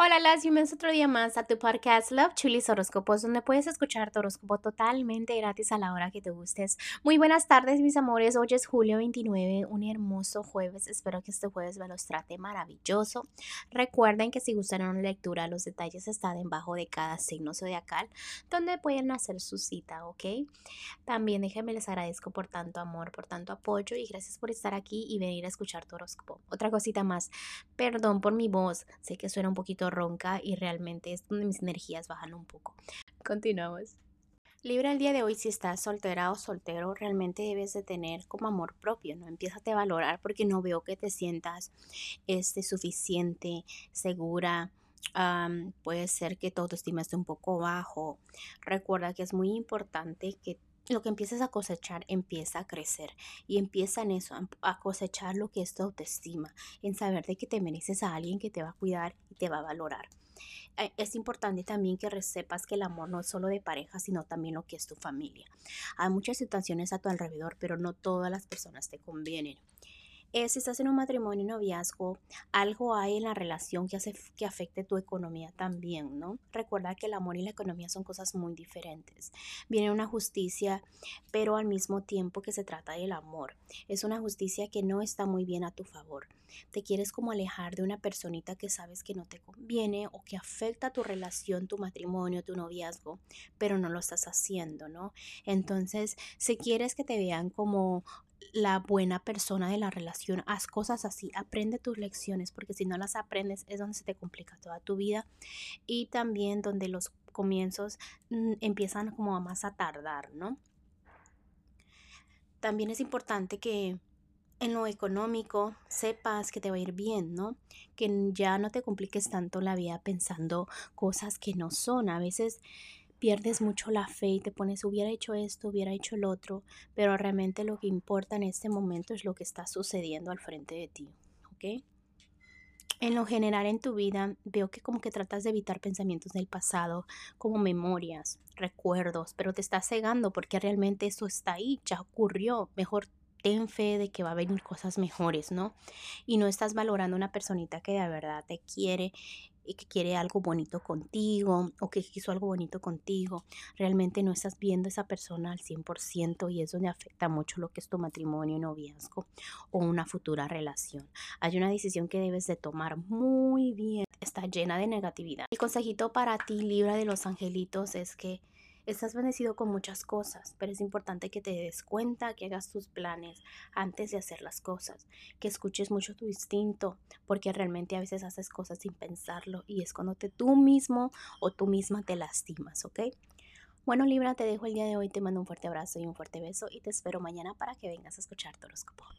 Hola, las bienvenidos otro día más a tu podcast Love Chulis Horóscopos, donde puedes escuchar tu horóscopo totalmente gratis a la hora que te gustes. Muy buenas tardes, mis amores. Hoy es julio 29, un hermoso jueves. Espero que este jueves me los trate maravilloso. Recuerden que si gustaron la lectura, los detalles están debajo de cada signo zodiacal, donde pueden hacer su cita, ¿ok? También déjenme les agradezco por tanto amor, por tanto apoyo y gracias por estar aquí y venir a escuchar tu horóscopo. Otra cosita más, perdón por mi voz, sé que suena un poquito ronca y realmente es donde mis energías bajan un poco. Continuamos. Libra el día de hoy, si estás soltera o soltero, realmente debes de tener como amor propio, ¿no? Empieza a valorar porque no veo que te sientas este, suficiente, segura, puede ser que tu autoestima esté un poco bajo. Recuerda que es muy importante que lo que empieces a cosechar empieza a crecer y empieza en eso, a cosechar lo que es tu autoestima, en saber de que te mereces a alguien que te va a cuidar y te va a valorar. Eh, es importante también que sepas que el amor no es solo de pareja, sino también lo que es tu familia. Hay muchas situaciones a tu alrededor, pero no todas las personas te convienen. Eh, si estás en un matrimonio y noviazgo, algo hay en la relación que hace que afecte tu economía también, ¿no? Recuerda que el amor y la economía son cosas muy diferentes. Viene una justicia, pero al mismo tiempo que se trata del amor. Es una justicia que no está muy bien a tu favor. Te quieres como alejar de una personita que sabes que no te conviene o que afecta tu relación, tu matrimonio, tu noviazgo, pero no lo estás haciendo, ¿no? Entonces, si quieres que te vean como la buena persona de la relación. Haz cosas así, aprende tus lecciones, porque si no las aprendes es donde se te complica toda tu vida y también donde los comienzos mm, empiezan como a más a tardar, ¿no? También es importante que en lo económico sepas que te va a ir bien, ¿no? Que ya no te compliques tanto la vida pensando cosas que no son. A veces pierdes mucho la fe y te pones, hubiera hecho esto, hubiera hecho el otro, pero realmente lo que importa en este momento es lo que está sucediendo al frente de ti, ¿ok? En lo general en tu vida veo que como que tratas de evitar pensamientos del pasado, como memorias, recuerdos, pero te estás cegando porque realmente eso está ahí, ya ocurrió. Mejor ten fe de que va a venir cosas mejores, ¿no? Y no estás valorando una personita que de verdad te quiere y que quiere algo bonito contigo o que quiso algo bonito contigo, realmente no estás viendo a esa persona al 100% y es donde afecta mucho lo que es tu matrimonio, noviazgo o una futura relación. Hay una decisión que debes de tomar muy bien, está llena de negatividad. El consejito para ti, Libra de los Angelitos, es que Estás bendecido con muchas cosas, pero es importante que te des cuenta, que hagas tus planes antes de hacer las cosas, que escuches mucho tu instinto, porque realmente a veces haces cosas sin pensarlo y es cuando te, tú mismo o tú misma te lastimas, ¿ok? Bueno, Libra, te dejo el día de hoy, te mando un fuerte abrazo y un fuerte beso y te espero mañana para que vengas a escuchar tu.